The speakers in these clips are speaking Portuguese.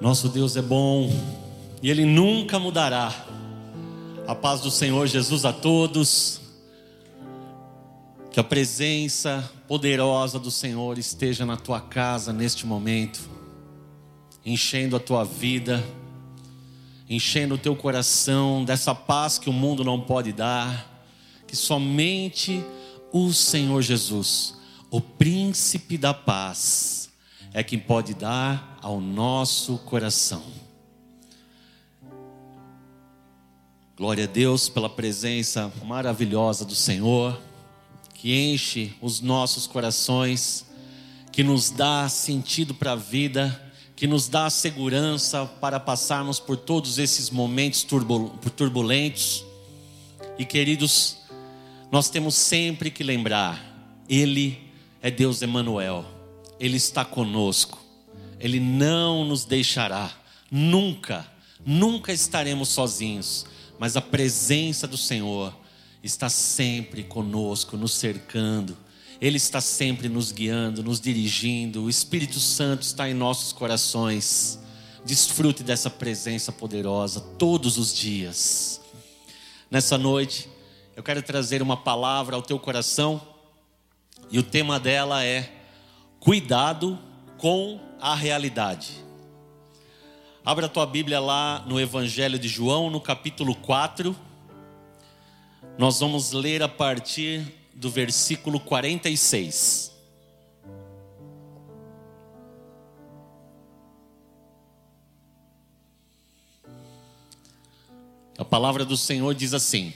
Nosso Deus é bom e Ele nunca mudará. A paz do Senhor Jesus a todos. Que a presença poderosa do Senhor esteja na tua casa neste momento, enchendo a tua vida, enchendo o teu coração dessa paz que o mundo não pode dar, que somente o Senhor Jesus, o príncipe da paz, é quem pode dar ao nosso coração. Glória a Deus pela presença maravilhosa do Senhor, que enche os nossos corações, que nos dá sentido para a vida, que nos dá segurança para passarmos por todos esses momentos turbulentos. E queridos, nós temos sempre que lembrar, Ele é Deus Emanuel ele está conosco, Ele não nos deixará, nunca, nunca estaremos sozinhos, mas a presença do Senhor está sempre conosco, nos cercando, Ele está sempre nos guiando, nos dirigindo, o Espírito Santo está em nossos corações. Desfrute dessa presença poderosa todos os dias. Nessa noite, eu quero trazer uma palavra ao teu coração, e o tema dela é Cuidado com a realidade. Abra a tua Bíblia lá no Evangelho de João, no capítulo 4. Nós vamos ler a partir do versículo 46. A palavra do Senhor diz assim: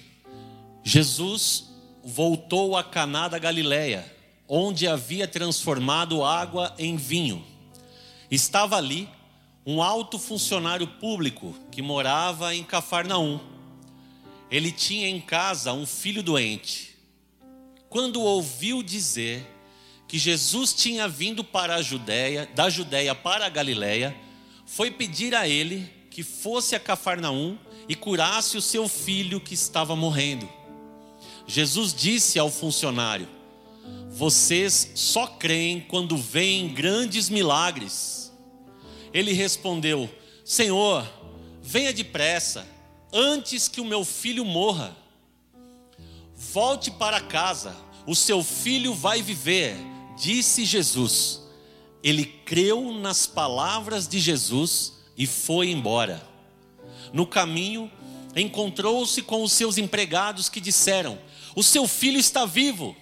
Jesus voltou a Caná da Galileia onde havia transformado água em vinho. Estava ali um alto funcionário público que morava em Cafarnaum. Ele tinha em casa um filho doente. Quando ouviu dizer que Jesus tinha vindo para a Judéia, da Judéia para a Galiléia, foi pedir a ele que fosse a Cafarnaum e curasse o seu filho que estava morrendo. Jesus disse ao funcionário: vocês só creem quando veem grandes milagres. Ele respondeu: Senhor, venha depressa, antes que o meu filho morra. Volte para casa, o seu filho vai viver, disse Jesus. Ele creu nas palavras de Jesus e foi embora. No caminho, encontrou-se com os seus empregados que disseram: O seu filho está vivo.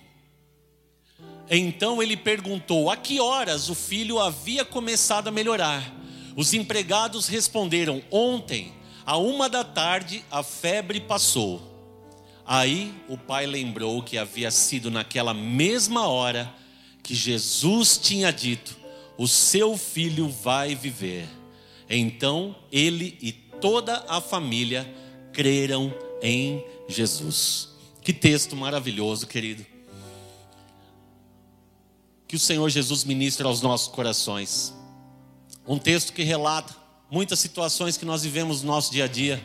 Então ele perguntou a que horas o filho havia começado a melhorar. Os empregados responderam: Ontem, a uma da tarde, a febre passou. Aí o pai lembrou que havia sido naquela mesma hora que Jesus tinha dito: O seu filho vai viver. Então ele e toda a família creram em Jesus. Que texto maravilhoso, querido que o Senhor Jesus ministra aos nossos corações. Um texto que relata muitas situações que nós vivemos no nosso dia a dia,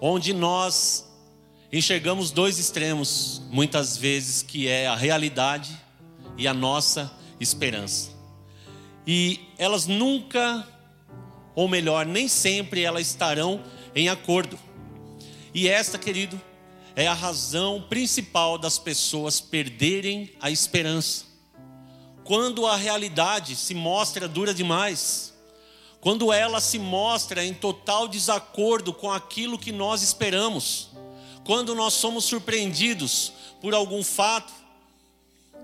onde nós enxergamos dois extremos, muitas vezes, que é a realidade e a nossa esperança. E elas nunca, ou melhor, nem sempre elas estarão em acordo. E esta, querido, é a razão principal das pessoas perderem a esperança quando a realidade se mostra dura demais, quando ela se mostra em total desacordo com aquilo que nós esperamos, quando nós somos surpreendidos por algum fato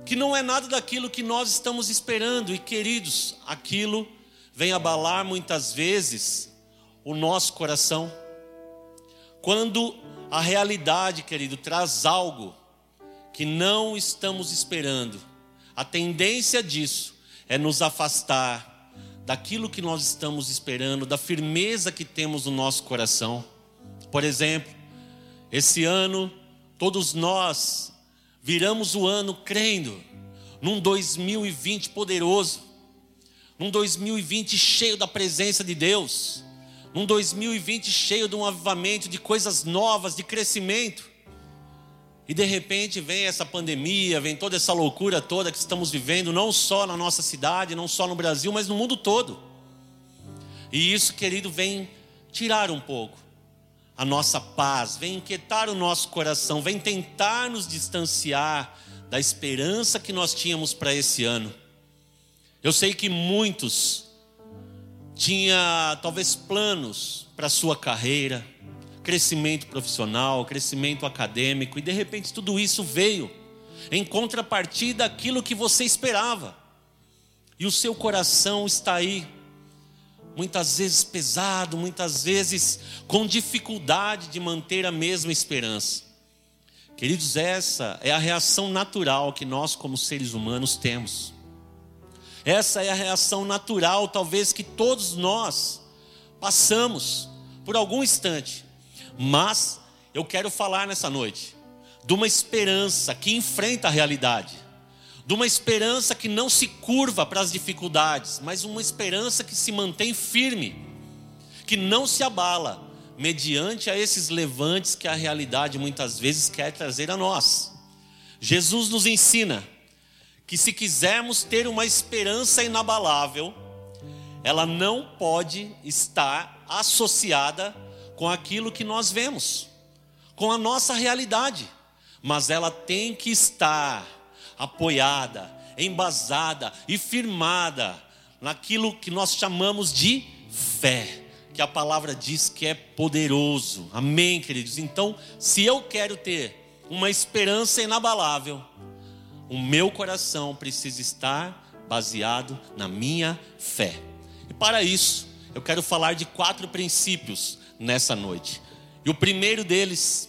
que não é nada daquilo que nós estamos esperando, e queridos, aquilo vem abalar muitas vezes o nosso coração. Quando a realidade, querido, traz algo que não estamos esperando, a tendência disso é nos afastar daquilo que nós estamos esperando, da firmeza que temos no nosso coração. Por exemplo, esse ano, todos nós viramos o ano crendo num 2020 poderoso, num 2020 cheio da presença de Deus, num 2020 cheio de um avivamento, de coisas novas, de crescimento. E de repente vem essa pandemia, vem toda essa loucura toda que estamos vivendo, não só na nossa cidade, não só no Brasil, mas no mundo todo. E isso, querido, vem tirar um pouco a nossa paz, vem inquietar o nosso coração, vem tentar nos distanciar da esperança que nós tínhamos para esse ano. Eu sei que muitos tinha talvez planos para sua carreira, crescimento profissional, crescimento acadêmico, e de repente tudo isso veio em contrapartida daquilo que você esperava. E o seu coração está aí, muitas vezes pesado, muitas vezes com dificuldade de manter a mesma esperança. Queridos, essa é a reação natural que nós, como seres humanos, temos. Essa é a reação natural, talvez que todos nós passamos por algum instante. Mas eu quero falar nessa noite de uma esperança que enfrenta a realidade, de uma esperança que não se curva para as dificuldades, mas uma esperança que se mantém firme, que não se abala mediante a esses levantes que a realidade muitas vezes quer trazer a nós. Jesus nos ensina que se quisermos ter uma esperança inabalável, ela não pode estar associada com aquilo que nós vemos, com a nossa realidade, mas ela tem que estar apoiada, embasada e firmada naquilo que nós chamamos de fé, que a palavra diz que é poderoso. Amém, queridos? Então, se eu quero ter uma esperança inabalável, o meu coração precisa estar baseado na minha fé. E para isso, eu quero falar de quatro princípios nessa noite. E o primeiro deles,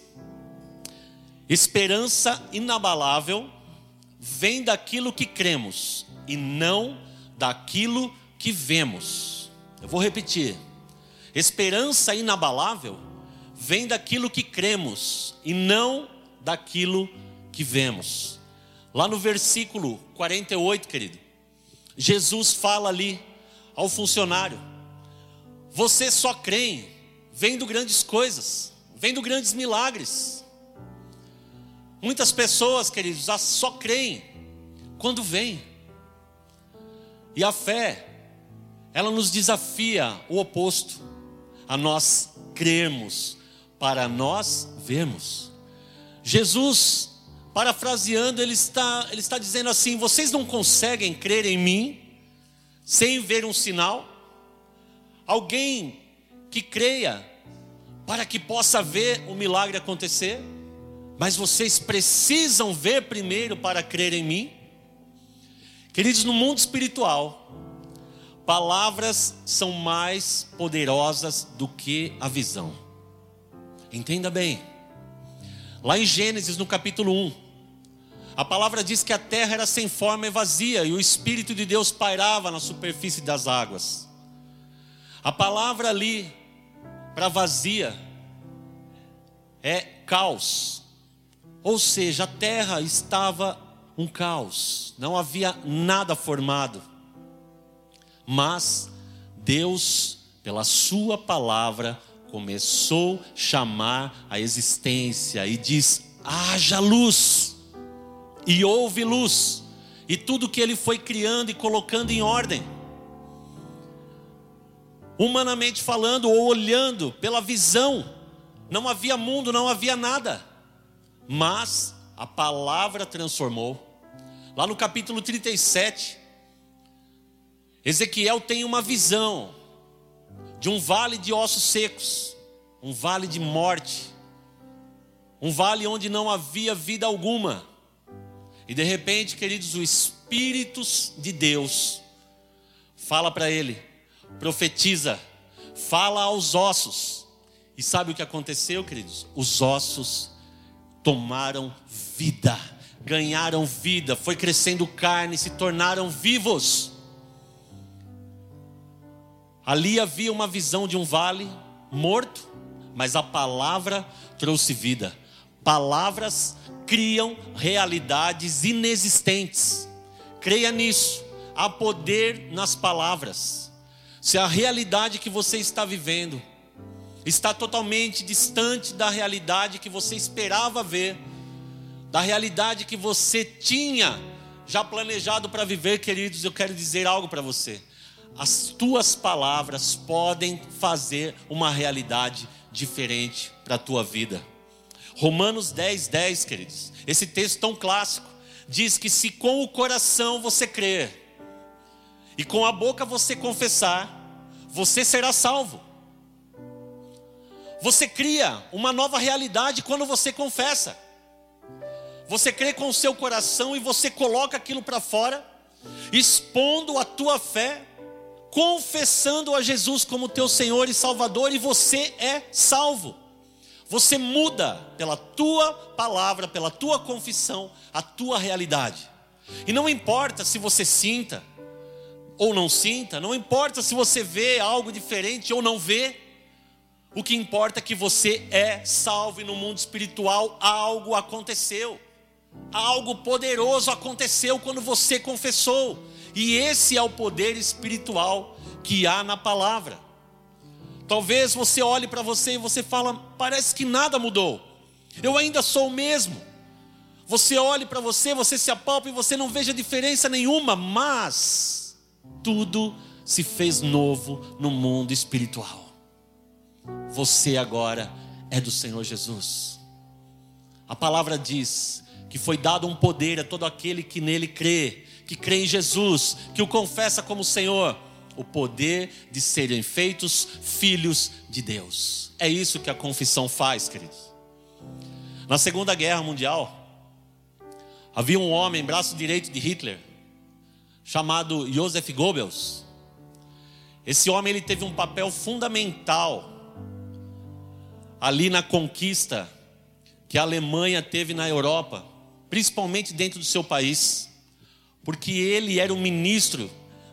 esperança inabalável, vem daquilo que cremos e não daquilo que vemos. Eu vou repetir. Esperança inabalável vem daquilo que cremos e não daquilo que vemos. Lá no versículo 48, querido, Jesus fala ali ao funcionário: Você só crê vendo grandes coisas, vendo grandes milagres. Muitas pessoas, queridos, só creem quando vem. E a fé, ela nos desafia o oposto, a nós crermos, para nós vermos. Jesus, parafraseando, ele está, ele está dizendo assim: vocês não conseguem crer em mim sem ver um sinal? Alguém que creia para que possa ver o milagre acontecer, mas vocês precisam ver primeiro para crer em mim. Queridos, no mundo espiritual, palavras são mais poderosas do que a visão. Entenda bem. Lá em Gênesis, no capítulo 1, a palavra diz que a terra era sem forma e vazia, e o Espírito de Deus pairava na superfície das águas. A palavra ali para vazia é caos. Ou seja, a terra estava um caos, não havia nada formado. Mas Deus, pela Sua palavra, começou a chamar a existência e diz: haja luz, e houve luz, e tudo que Ele foi criando e colocando em ordem humanamente falando ou olhando pela visão, não havia mundo, não havia nada. Mas a palavra transformou. Lá no capítulo 37, Ezequiel tem uma visão de um vale de ossos secos, um vale de morte, um vale onde não havia vida alguma. E de repente, queridos, o Espírito de Deus fala para ele: profetiza, fala aos ossos. E sabe o que aconteceu, queridos? Os ossos tomaram vida, ganharam vida, foi crescendo carne, se tornaram vivos. Ali havia uma visão de um vale morto, mas a palavra trouxe vida. Palavras criam realidades inexistentes. Creia nisso. Há poder nas palavras se a realidade que você está vivendo está totalmente distante da realidade que você esperava ver, da realidade que você tinha já planejado para viver, queridos, eu quero dizer algo para você. as tuas palavras podem fazer uma realidade diferente para a tua vida. Romanos 10, 10, queridos. Esse texto tão clássico diz que se com o coração você crer e com a boca você confessar, você será salvo. Você cria uma nova realidade quando você confessa. Você crê com o seu coração e você coloca aquilo para fora, expondo a tua fé, confessando a Jesus como teu Senhor e Salvador, e você é salvo. Você muda pela tua palavra, pela tua confissão, a tua realidade. E não importa se você sinta ou não sinta, não importa se você vê algo diferente ou não vê, o que importa é que você é salvo e no mundo espiritual algo aconteceu. Algo poderoso aconteceu quando você confessou. E esse é o poder espiritual que há na palavra. Talvez você olhe para você e você fala: "Parece que nada mudou. Eu ainda sou o mesmo". Você olhe para você, você se apalpa e você não veja diferença nenhuma, mas tudo se fez novo no mundo espiritual. Você agora é do Senhor Jesus. A palavra diz que foi dado um poder a todo aquele que nele crê, que crê em Jesus, que o confessa como Senhor, o poder de serem feitos filhos de Deus. É isso que a confissão faz, queridos. Na Segunda Guerra Mundial, havia um homem, braço direito de Hitler, chamado Joseph Goebbels. Esse homem ele teve um papel fundamental ali na conquista que a Alemanha teve na Europa principalmente dentro do seu país, porque ele era o ministro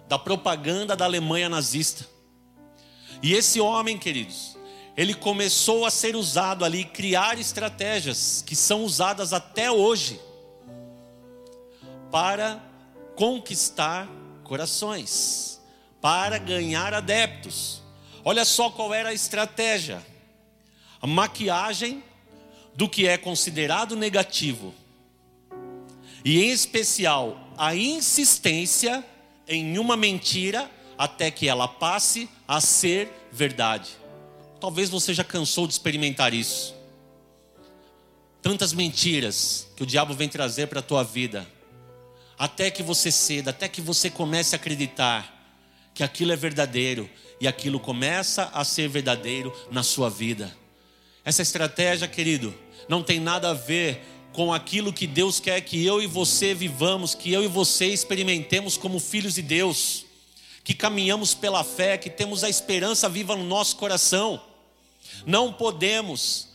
da propaganda da Alemanha nazista. E esse homem, queridos, ele começou a ser usado ali, criar estratégias que são usadas até hoje para conquistar corações, para ganhar adeptos. Olha só qual era a estratégia: a maquiagem do que é considerado negativo e em especial a insistência em uma mentira até que ela passe a ser verdade. Talvez você já cansou de experimentar isso. Tantas mentiras que o diabo vem trazer para a tua vida, até que você ceda, até que você comece a acreditar que aquilo é verdadeiro e aquilo começa a ser verdadeiro na sua vida. Essa estratégia, querido, não tem nada a ver com aquilo que Deus quer que eu e você vivamos, que eu e você experimentemos como filhos de Deus, que caminhamos pela fé, que temos a esperança viva no nosso coração. Não podemos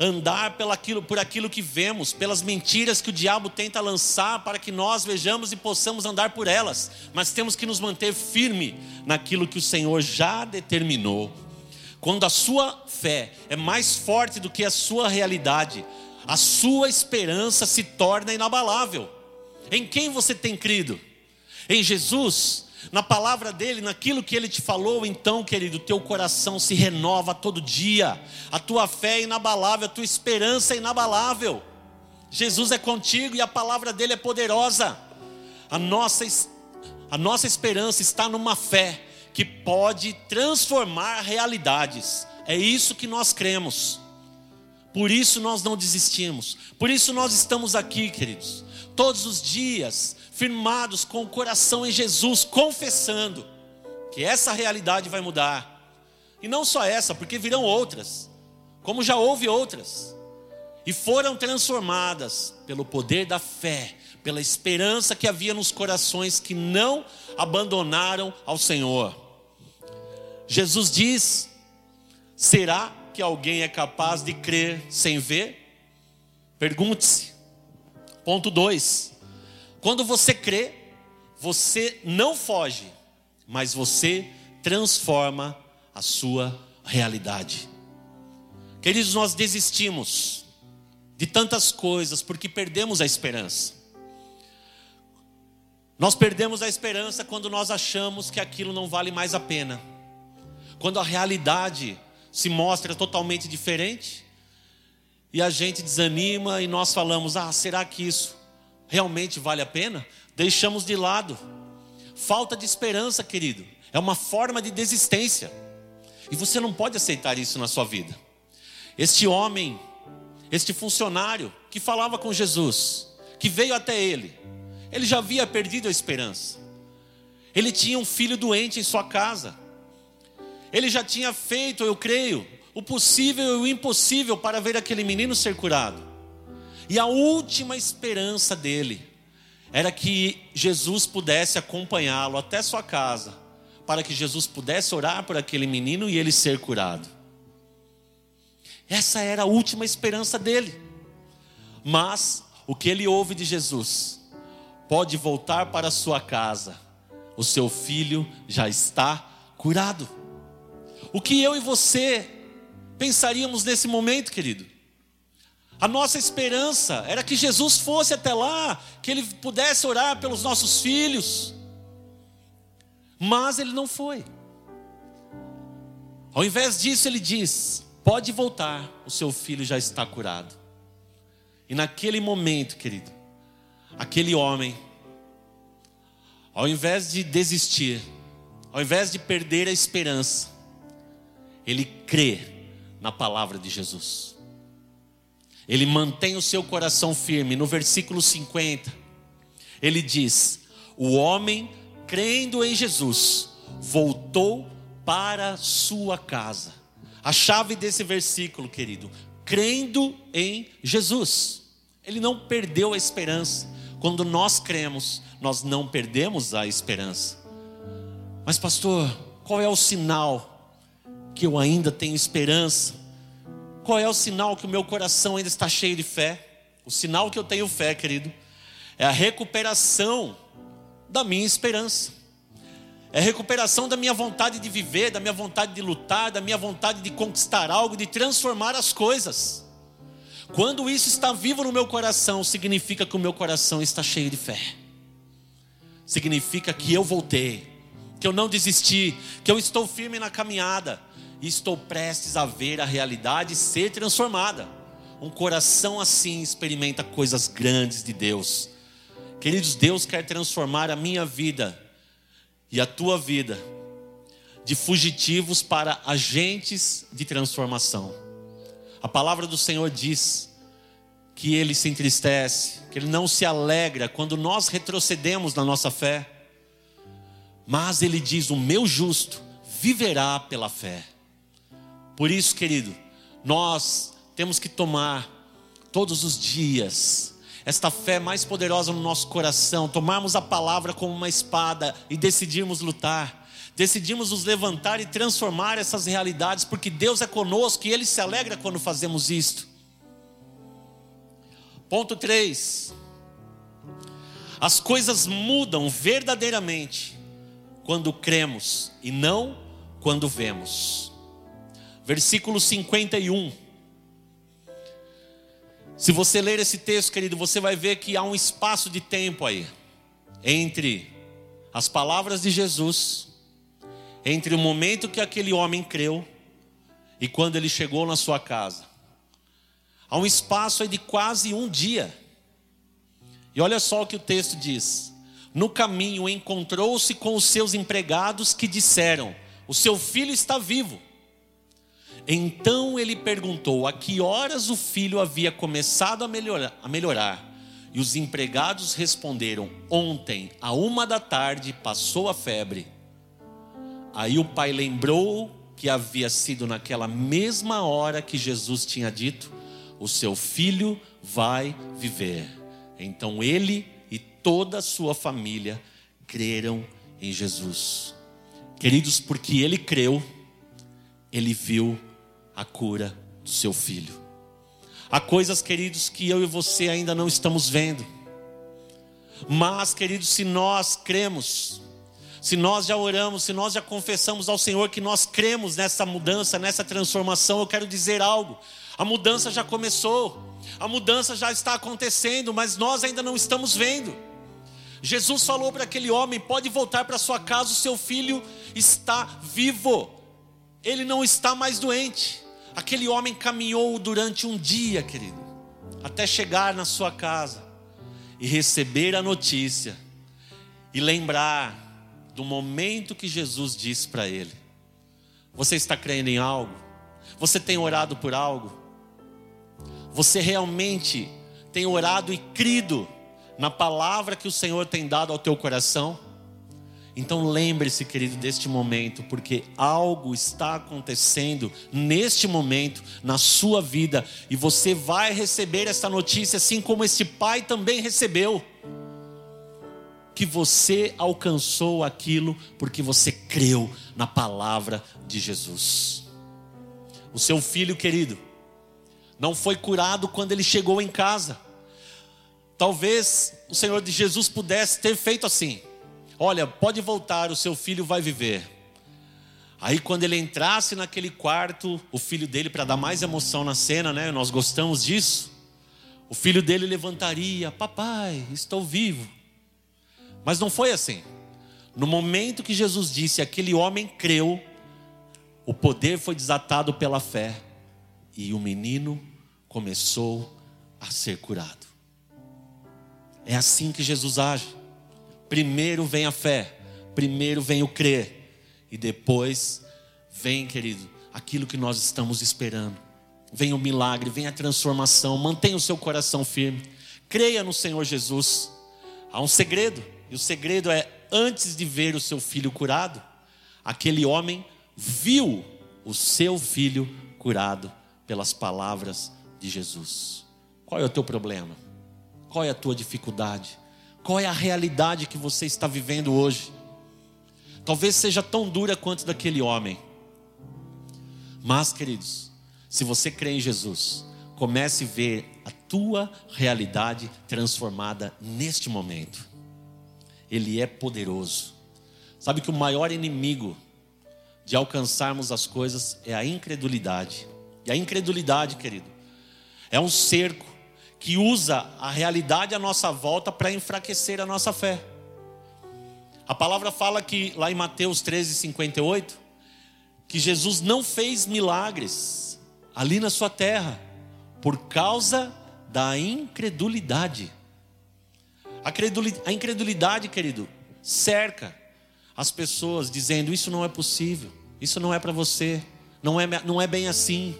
andar pelaquilo, por aquilo que vemos, pelas mentiras que o diabo tenta lançar para que nós vejamos e possamos andar por elas, mas temos que nos manter firme naquilo que o Senhor já determinou. Quando a sua fé é mais forte do que a sua realidade, a sua esperança se torna inabalável. Em quem você tem crido? Em Jesus? Na palavra dele, naquilo que ele te falou, então, querido, teu coração se renova todo dia, a tua fé é inabalável, a tua esperança é inabalável. Jesus é contigo e a palavra dele é poderosa. A nossa, a nossa esperança está numa fé que pode transformar realidades. É isso que nós cremos. Por isso nós não desistimos. Por isso nós estamos aqui, queridos, todos os dias, firmados com o coração em Jesus, confessando que essa realidade vai mudar. E não só essa, porque virão outras, como já houve outras. E foram transformadas pelo poder da fé, pela esperança que havia nos corações que não abandonaram ao Senhor. Jesus diz: será que alguém é capaz de crer sem ver? Pergunte-se. Ponto 2. Quando você crê, você não foge, mas você transforma a sua realidade. Queridos, nós desistimos de tantas coisas porque perdemos a esperança. Nós perdemos a esperança quando nós achamos que aquilo não vale mais a pena. Quando a realidade se mostra totalmente diferente, e a gente desanima e nós falamos: ah, será que isso realmente vale a pena? Deixamos de lado. Falta de esperança, querido, é uma forma de desistência. E você não pode aceitar isso na sua vida. Este homem, este funcionário que falava com Jesus, que veio até ele, ele já havia perdido a esperança. Ele tinha um filho doente em sua casa. Ele já tinha feito, eu creio, o possível e o impossível para ver aquele menino ser curado. E a última esperança dele era que Jesus pudesse acompanhá-lo até sua casa, para que Jesus pudesse orar por aquele menino e ele ser curado. Essa era a última esperança dele. Mas o que ele ouve de Jesus, pode voltar para sua casa, o seu filho já está curado. O que eu e você pensaríamos nesse momento, querido? A nossa esperança era que Jesus fosse até lá, que ele pudesse orar pelos nossos filhos. Mas ele não foi. Ao invés disso, ele diz: Pode voltar, o seu filho já está curado. E naquele momento, querido, aquele homem, ao invés de desistir, ao invés de perder a esperança, ele crê na palavra de Jesus. Ele mantém o seu coração firme. No versículo 50, ele diz: O homem, crendo em Jesus, voltou para sua casa. A chave desse versículo, querido, crendo em Jesus. Ele não perdeu a esperança. Quando nós cremos, nós não perdemos a esperança. Mas, pastor, qual é o sinal que eu ainda tenho esperança? Qual é o sinal que o meu coração ainda está cheio de fé? O sinal que eu tenho fé, querido, é a recuperação da minha esperança. É a recuperação da minha vontade de viver, da minha vontade de lutar, da minha vontade de conquistar algo, de transformar as coisas. Quando isso está vivo no meu coração, significa que o meu coração está cheio de fé. Significa que eu voltei, que eu não desisti, que eu estou firme na caminhada estou prestes a ver a realidade ser transformada. Um coração assim experimenta coisas grandes de Deus. Queridos, Deus quer transformar a minha vida e a tua vida de fugitivos para agentes de transformação. A palavra do Senhor diz que ele se entristece, que ele não se alegra quando nós retrocedemos na nossa fé. Mas ele diz: O meu justo viverá pela fé. Por isso, querido, nós temos que tomar todos os dias esta fé mais poderosa no nosso coração, tomarmos a palavra como uma espada e decidirmos lutar. Decidimos nos levantar e transformar essas realidades, porque Deus é conosco e Ele se alegra quando fazemos isto. Ponto 3. As coisas mudam verdadeiramente quando cremos e não quando vemos versículo 51. Se você ler esse texto, querido, você vai ver que há um espaço de tempo aí entre as palavras de Jesus, entre o momento que aquele homem creu e quando ele chegou na sua casa. Há um espaço aí de quase um dia. E olha só o que o texto diz: No caminho encontrou-se com os seus empregados que disseram: O seu filho está vivo. Então ele perguntou a que horas o filho havia começado a melhorar, a melhorar. E os empregados responderam: Ontem, a uma da tarde, passou a febre. Aí o pai lembrou que havia sido naquela mesma hora que Jesus tinha dito: O seu filho vai viver. Então ele e toda a sua família creram em Jesus. Queridos, porque ele creu, ele viu a cura do seu filho. Há coisas, queridos, que eu e você ainda não estamos vendo. Mas, queridos, se nós cremos, se nós já oramos, se nós já confessamos ao Senhor que nós cremos nessa mudança, nessa transformação, eu quero dizer algo. A mudança já começou, a mudança já está acontecendo, mas nós ainda não estamos vendo. Jesus falou para aquele homem: pode voltar para sua casa, o seu filho está vivo, ele não está mais doente. Aquele homem caminhou durante um dia, querido, até chegar na sua casa e receber a notícia e lembrar do momento que Jesus disse para ele. Você está crendo em algo? Você tem orado por algo? Você realmente tem orado e crido na palavra que o Senhor tem dado ao teu coração? Então lembre-se, querido, deste momento, porque algo está acontecendo neste momento na sua vida e você vai receber essa notícia, assim como este pai também recebeu. Que você alcançou aquilo porque você creu na palavra de Jesus. O seu filho querido não foi curado quando ele chegou em casa. Talvez o Senhor de Jesus pudesse ter feito assim Olha, pode voltar, o seu filho vai viver. Aí quando ele entrasse naquele quarto, o filho dele, para dar mais emoção na cena, né? Nós gostamos disso. O filho dele levantaria: Papai, estou vivo. Mas não foi assim. No momento que Jesus disse, aquele homem creu, o poder foi desatado pela fé e o menino começou a ser curado. É assim que Jesus age. Primeiro vem a fé, primeiro vem o crer, e depois vem, querido, aquilo que nós estamos esperando. Vem o milagre, vem a transformação. Mantenha o seu coração firme. Creia no Senhor Jesus. Há um segredo, e o segredo é: antes de ver o seu filho curado, aquele homem viu o seu filho curado pelas palavras de Jesus. Qual é o teu problema? Qual é a tua dificuldade? Qual é a realidade que você está vivendo hoje? Talvez seja tão dura quanto daquele homem. Mas, queridos, se você crê em Jesus, comece a ver a tua realidade transformada neste momento. Ele é poderoso. Sabe que o maior inimigo de alcançarmos as coisas é a incredulidade. E a incredulidade, querido, é um cerco que usa a realidade à nossa volta para enfraquecer a nossa fé. A palavra fala que lá em Mateus 13, 58, que Jesus não fez milagres ali na sua terra por causa da incredulidade. A incredulidade, querido, cerca as pessoas dizendo: Isso não é possível, isso não é para você, não é, não é bem assim.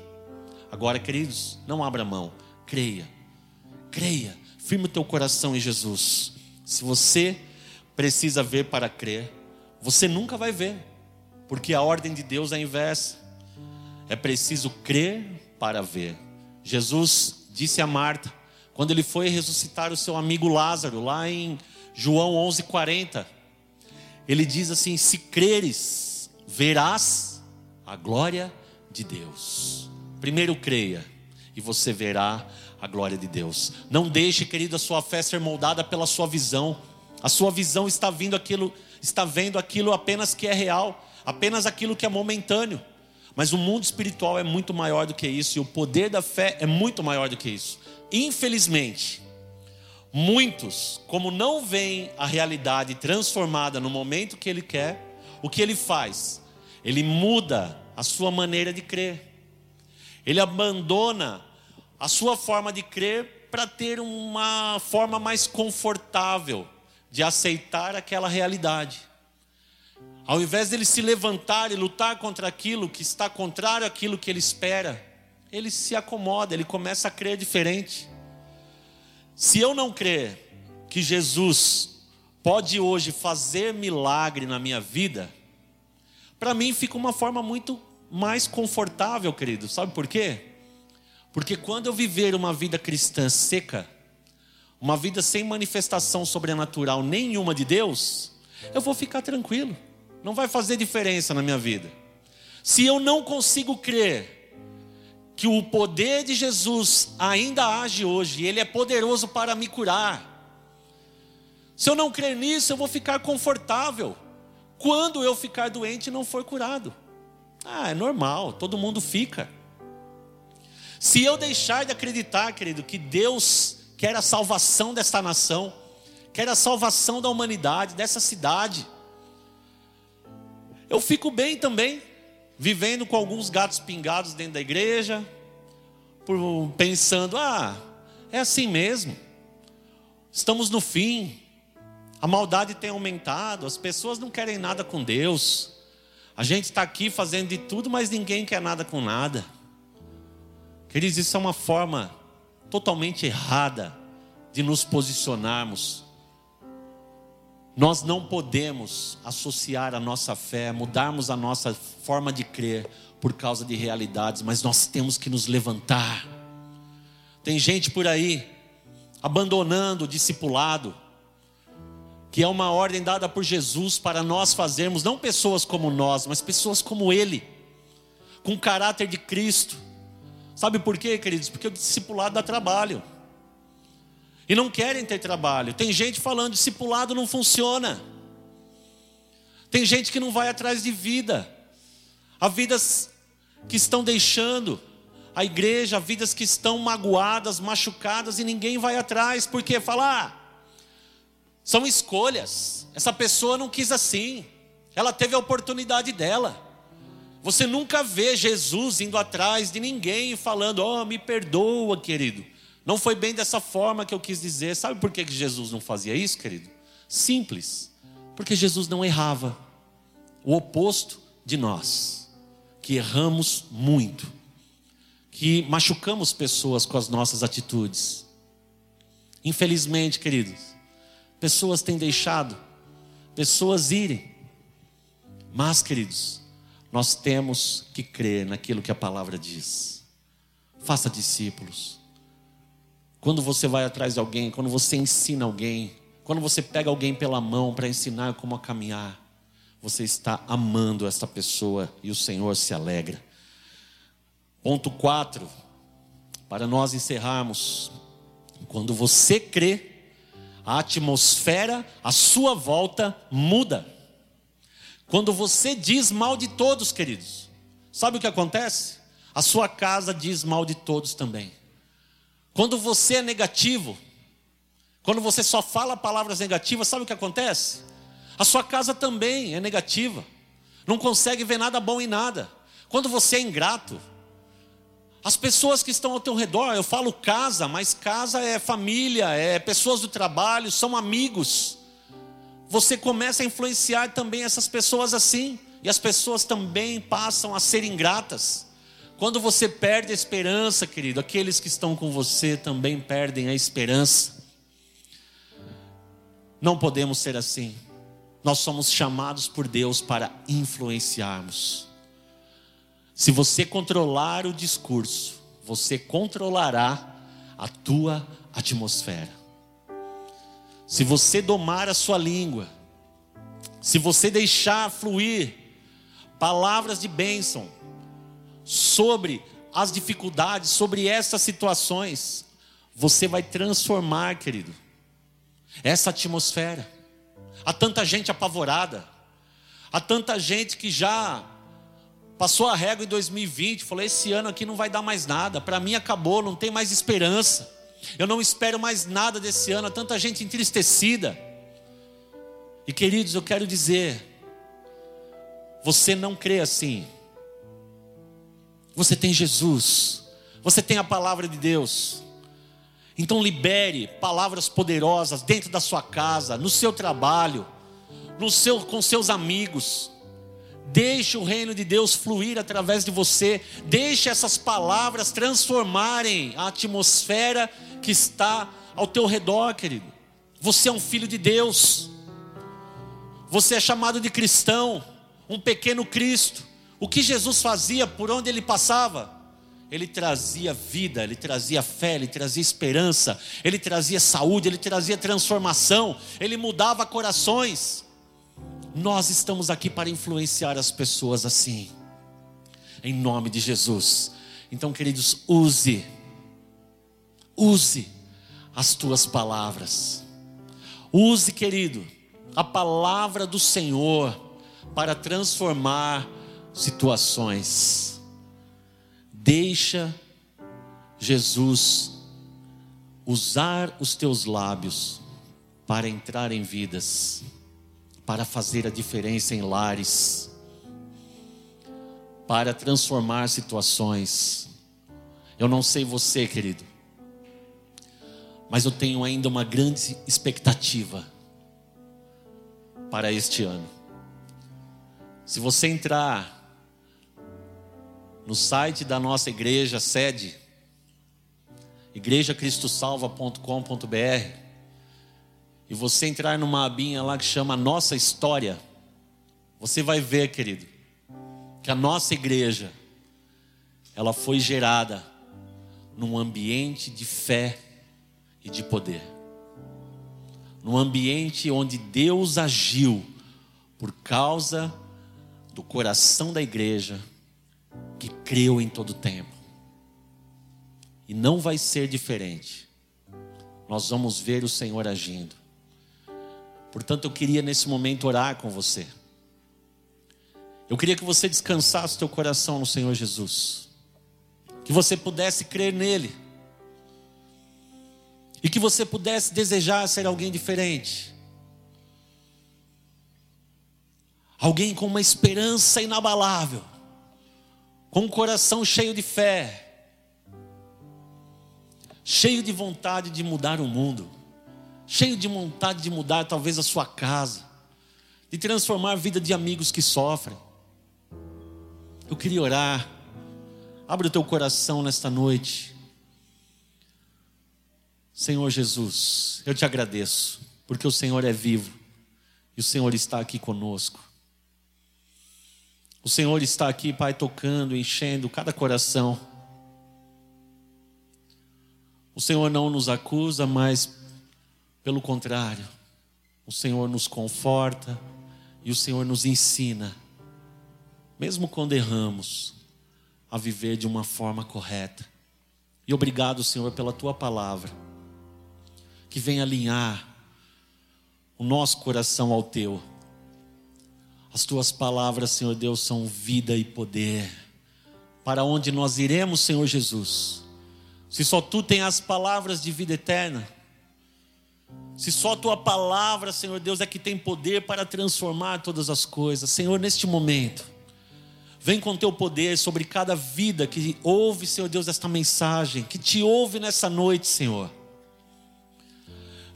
Agora, queridos, não abra mão, creia Creia, firme o teu coração em Jesus. Se você precisa ver para crer, você nunca vai ver, porque a ordem de Deus é inversa. É preciso crer para ver. Jesus disse a Marta, quando ele foi ressuscitar o seu amigo Lázaro, lá em João 11:40, ele diz assim: Se creres, verás a glória de Deus. Primeiro creia, e você verá a glória de Deus. Não deixe, querido, a sua fé ser moldada pela sua visão. A sua visão está vindo aquilo, está vendo aquilo apenas que é real, apenas aquilo que é momentâneo. Mas o mundo espiritual é muito maior do que isso e o poder da fé é muito maior do que isso. Infelizmente, muitos, como não veem a realidade transformada no momento que ele quer, o que ele faz? Ele muda a sua maneira de crer. Ele abandona a sua forma de crer para ter uma forma mais confortável de aceitar aquela realidade. Ao invés dele se levantar e lutar contra aquilo que está contrário àquilo que ele espera, ele se acomoda, ele começa a crer diferente. Se eu não crer que Jesus pode hoje fazer milagre na minha vida, para mim fica uma forma muito mais confortável, querido. Sabe por quê? Porque quando eu viver uma vida cristã seca, uma vida sem manifestação sobrenatural nenhuma de Deus, eu vou ficar tranquilo. Não vai fazer diferença na minha vida. Se eu não consigo crer que o poder de Jesus ainda age hoje, ele é poderoso para me curar. Se eu não crer nisso, eu vou ficar confortável. Quando eu ficar doente e não for curado. Ah, é normal, todo mundo fica. Se eu deixar de acreditar, querido, que Deus quer a salvação desta nação, quer a salvação da humanidade, dessa cidade, eu fico bem também, vivendo com alguns gatos pingados dentro da igreja, pensando, ah, é assim mesmo, estamos no fim, A maldade tem aumentado, as pessoas não querem nada com Deus. A gente está aqui fazendo de tudo, mas ninguém quer nada com nada. Queridos, isso é uma forma totalmente errada de nos posicionarmos. Nós não podemos associar a nossa fé, mudarmos a nossa forma de crer por causa de realidades, mas nós temos que nos levantar. Tem gente por aí abandonando o discipulado, que é uma ordem dada por Jesus para nós fazermos, não pessoas como nós, mas pessoas como Ele, com o caráter de Cristo. Sabe por quê, queridos? Porque o discipulado dá trabalho. E não querem ter trabalho. Tem gente falando: discipulado não funciona. Tem gente que não vai atrás de vida. Há vidas que estão deixando a igreja, há vidas que estão magoadas, machucadas e ninguém vai atrás, porque falar ah, são escolhas. Essa pessoa não quis assim. Ela teve a oportunidade dela. Você nunca vê Jesus indo atrás de ninguém falando: "Oh, me perdoa, querido". Não foi bem dessa forma que eu quis dizer. Sabe por que Jesus não fazia isso, querido? Simples. Porque Jesus não errava. O oposto de nós, que erramos muito, que machucamos pessoas com as nossas atitudes. Infelizmente, queridos, pessoas têm deixado pessoas irem. Mas, queridos, nós temos que crer naquilo que a palavra diz. Faça discípulos. Quando você vai atrás de alguém, quando você ensina alguém, quando você pega alguém pela mão para ensinar como a caminhar, você está amando essa pessoa e o Senhor se alegra. Ponto 4, para nós encerrarmos. Quando você crê, a atmosfera à sua volta muda. Quando você diz mal de todos, queridos, sabe o que acontece? A sua casa diz mal de todos também. Quando você é negativo, quando você só fala palavras negativas, sabe o que acontece? A sua casa também é negativa, não consegue ver nada bom em nada. Quando você é ingrato, as pessoas que estão ao teu redor, eu falo casa, mas casa é família, é pessoas do trabalho, são amigos. Você começa a influenciar também essas pessoas assim, e as pessoas também passam a ser ingratas. Quando você perde a esperança, querido, aqueles que estão com você também perdem a esperança. Não podemos ser assim. Nós somos chamados por Deus para influenciarmos. Se você controlar o discurso, você controlará a tua atmosfera. Se você domar a sua língua, se você deixar fluir palavras de bênção, sobre as dificuldades, sobre essas situações, você vai transformar, querido, essa atmosfera. Há tanta gente apavorada, há tanta gente que já passou a régua em 2020, falou: esse ano aqui não vai dar mais nada, para mim acabou, não tem mais esperança, eu não espero mais nada desse ano, há tanta gente entristecida. E queridos, eu quero dizer, você não crê assim, você tem Jesus. Você tem a palavra de Deus. Então libere palavras poderosas dentro da sua casa, no seu trabalho, no seu com seus amigos. Deixe o reino de Deus fluir através de você. Deixe essas palavras transformarem a atmosfera que está ao teu redor, querido. Você é um filho de Deus. Você é chamado de cristão, um pequeno Cristo. O que Jesus fazia por onde ele passava? Ele trazia vida, ele trazia fé, ele trazia esperança, ele trazia saúde, ele trazia transformação, ele mudava corações. Nós estamos aqui para influenciar as pessoas assim, em nome de Jesus. Então, queridos, use, use as tuas palavras, use, querido, a palavra do Senhor para transformar situações. Deixa Jesus usar os teus lábios para entrar em vidas, para fazer a diferença em lares, para transformar situações. Eu não sei você, querido, mas eu tenho ainda uma grande expectativa para este ano. Se você entrar no site da nossa igreja sede, igrejacristosalva.com.br, e você entrar numa abinha lá que chama Nossa História, você vai ver, querido, que a nossa igreja ela foi gerada num ambiente de fé e de poder. Num ambiente onde Deus agiu por causa do coração da igreja que creu em todo tempo. E não vai ser diferente. Nós vamos ver o Senhor agindo. Portanto, eu queria nesse momento orar com você. Eu queria que você descansasse teu coração no Senhor Jesus que você pudesse crer nele, e que você pudesse desejar ser alguém diferente, alguém com uma esperança inabalável, com um coração cheio de fé, cheio de vontade de mudar o mundo, cheio de vontade de mudar talvez a sua casa, de transformar a vida de amigos que sofrem. Eu queria orar Abre o teu coração nesta noite. Senhor Jesus, eu te agradeço, porque o Senhor é vivo e o Senhor está aqui conosco. O Senhor está aqui, Pai, tocando, enchendo cada coração. O Senhor não nos acusa, mas pelo contrário, o Senhor nos conforta e o Senhor nos ensina, mesmo quando erramos, a viver de uma forma correta. E obrigado, Senhor, pela tua palavra, que vem alinhar o nosso coração ao teu. As tuas palavras, Senhor Deus, são vida e poder. Para onde nós iremos, Senhor Jesus? Se só tu tem as palavras de vida eterna, se só tua palavra, Senhor Deus, é que tem poder para transformar todas as coisas, Senhor, neste momento Vem com teu poder sobre cada vida que ouve, Senhor Deus, esta mensagem, que te ouve nessa noite, Senhor.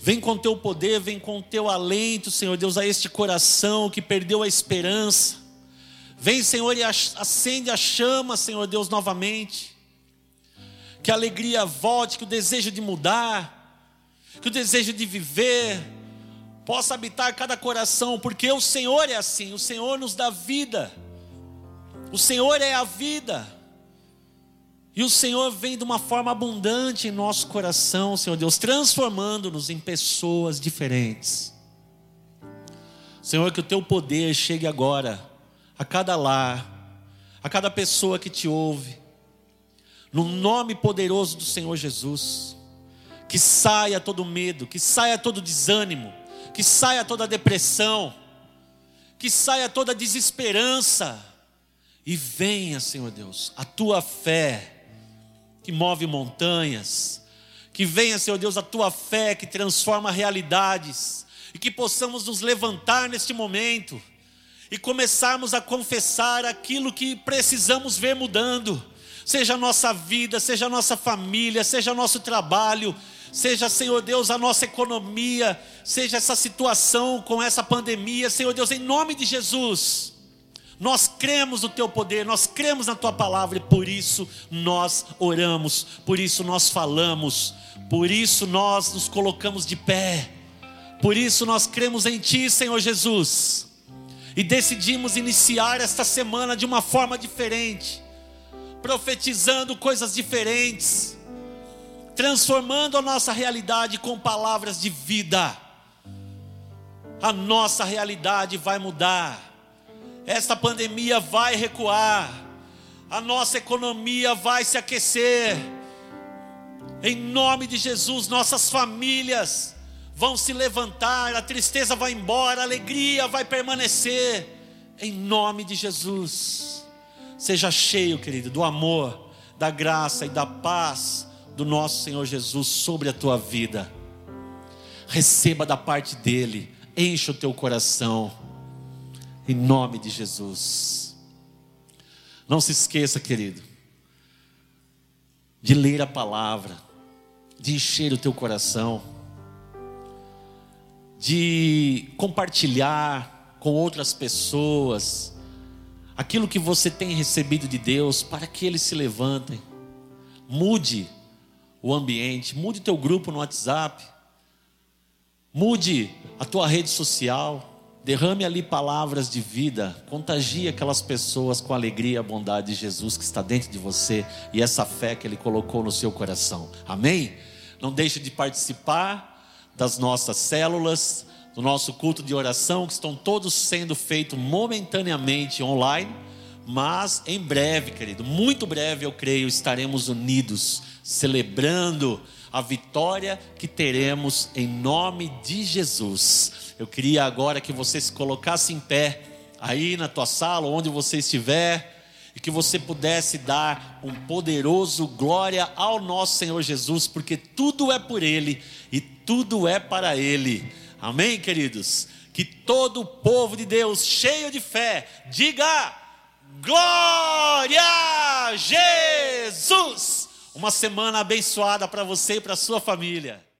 Vem com teu poder, vem com teu alento, Senhor Deus, a este coração que perdeu a esperança. Vem, Senhor, e acende a chama, Senhor Deus, novamente. Que a alegria volte, que o desejo de mudar, que o desejo de viver possa habitar cada coração, porque o Senhor é assim, o Senhor nos dá vida. O Senhor é a vida. E o Senhor vem de uma forma abundante em nosso coração, Senhor Deus, transformando-nos em pessoas diferentes. Senhor, que o teu poder chegue agora a cada lar, a cada pessoa que te ouve, no nome poderoso do Senhor Jesus. Que saia todo medo, que saia todo desânimo, que saia toda depressão, que saia toda desesperança e venha, Senhor Deus, a tua fé que move montanhas, que venha, Senhor Deus, a tua fé que transforma realidades, e que possamos nos levantar neste momento e começarmos a confessar aquilo que precisamos ver mudando, seja a nossa vida, seja a nossa família, seja nosso trabalho, seja, Senhor Deus, a nossa economia, seja essa situação com essa pandemia, Senhor Deus, em nome de Jesus nós cremos no teu poder, nós cremos na tua palavra e por isso nós oramos, por isso nós falamos, por isso nós nos colocamos de pé. Por isso nós cremos em ti, Senhor Jesus. E decidimos iniciar esta semana de uma forma diferente, profetizando coisas diferentes, transformando a nossa realidade com palavras de vida. A nossa realidade vai mudar esta pandemia vai recuar, a nossa economia vai se aquecer. Em nome de Jesus, nossas famílias vão se levantar, a tristeza vai embora, a alegria vai permanecer. Em nome de Jesus. Seja cheio, querido, do amor, da graça e da paz do nosso Senhor Jesus sobre a tua vida. Receba da parte dele, enche o teu coração em nome de Jesus. Não se esqueça, querido, de ler a palavra, de encher o teu coração, de compartilhar com outras pessoas aquilo que você tem recebido de Deus, para que eles se levantem. Mude o ambiente, mude teu grupo no WhatsApp, mude a tua rede social, derrame ali palavras de vida, contagie aquelas pessoas com a alegria e a bondade de Jesus que está dentro de você e essa fé que Ele colocou no seu coração. Amém? Não deixe de participar das nossas células, do nosso culto de oração, que estão todos sendo feitos momentaneamente online, mas em breve, querido, muito breve, eu creio, estaremos unidos, celebrando a vitória que teremos em nome de Jesus. Eu queria agora que você se colocasse em pé, aí na tua sala, onde você estiver, e que você pudesse dar um poderoso glória ao nosso Senhor Jesus, porque tudo é por Ele e tudo é para Ele. Amém, queridos? Que todo o povo de Deus, cheio de fé, diga: Glória a Jesus! Uma semana abençoada para você e para sua família.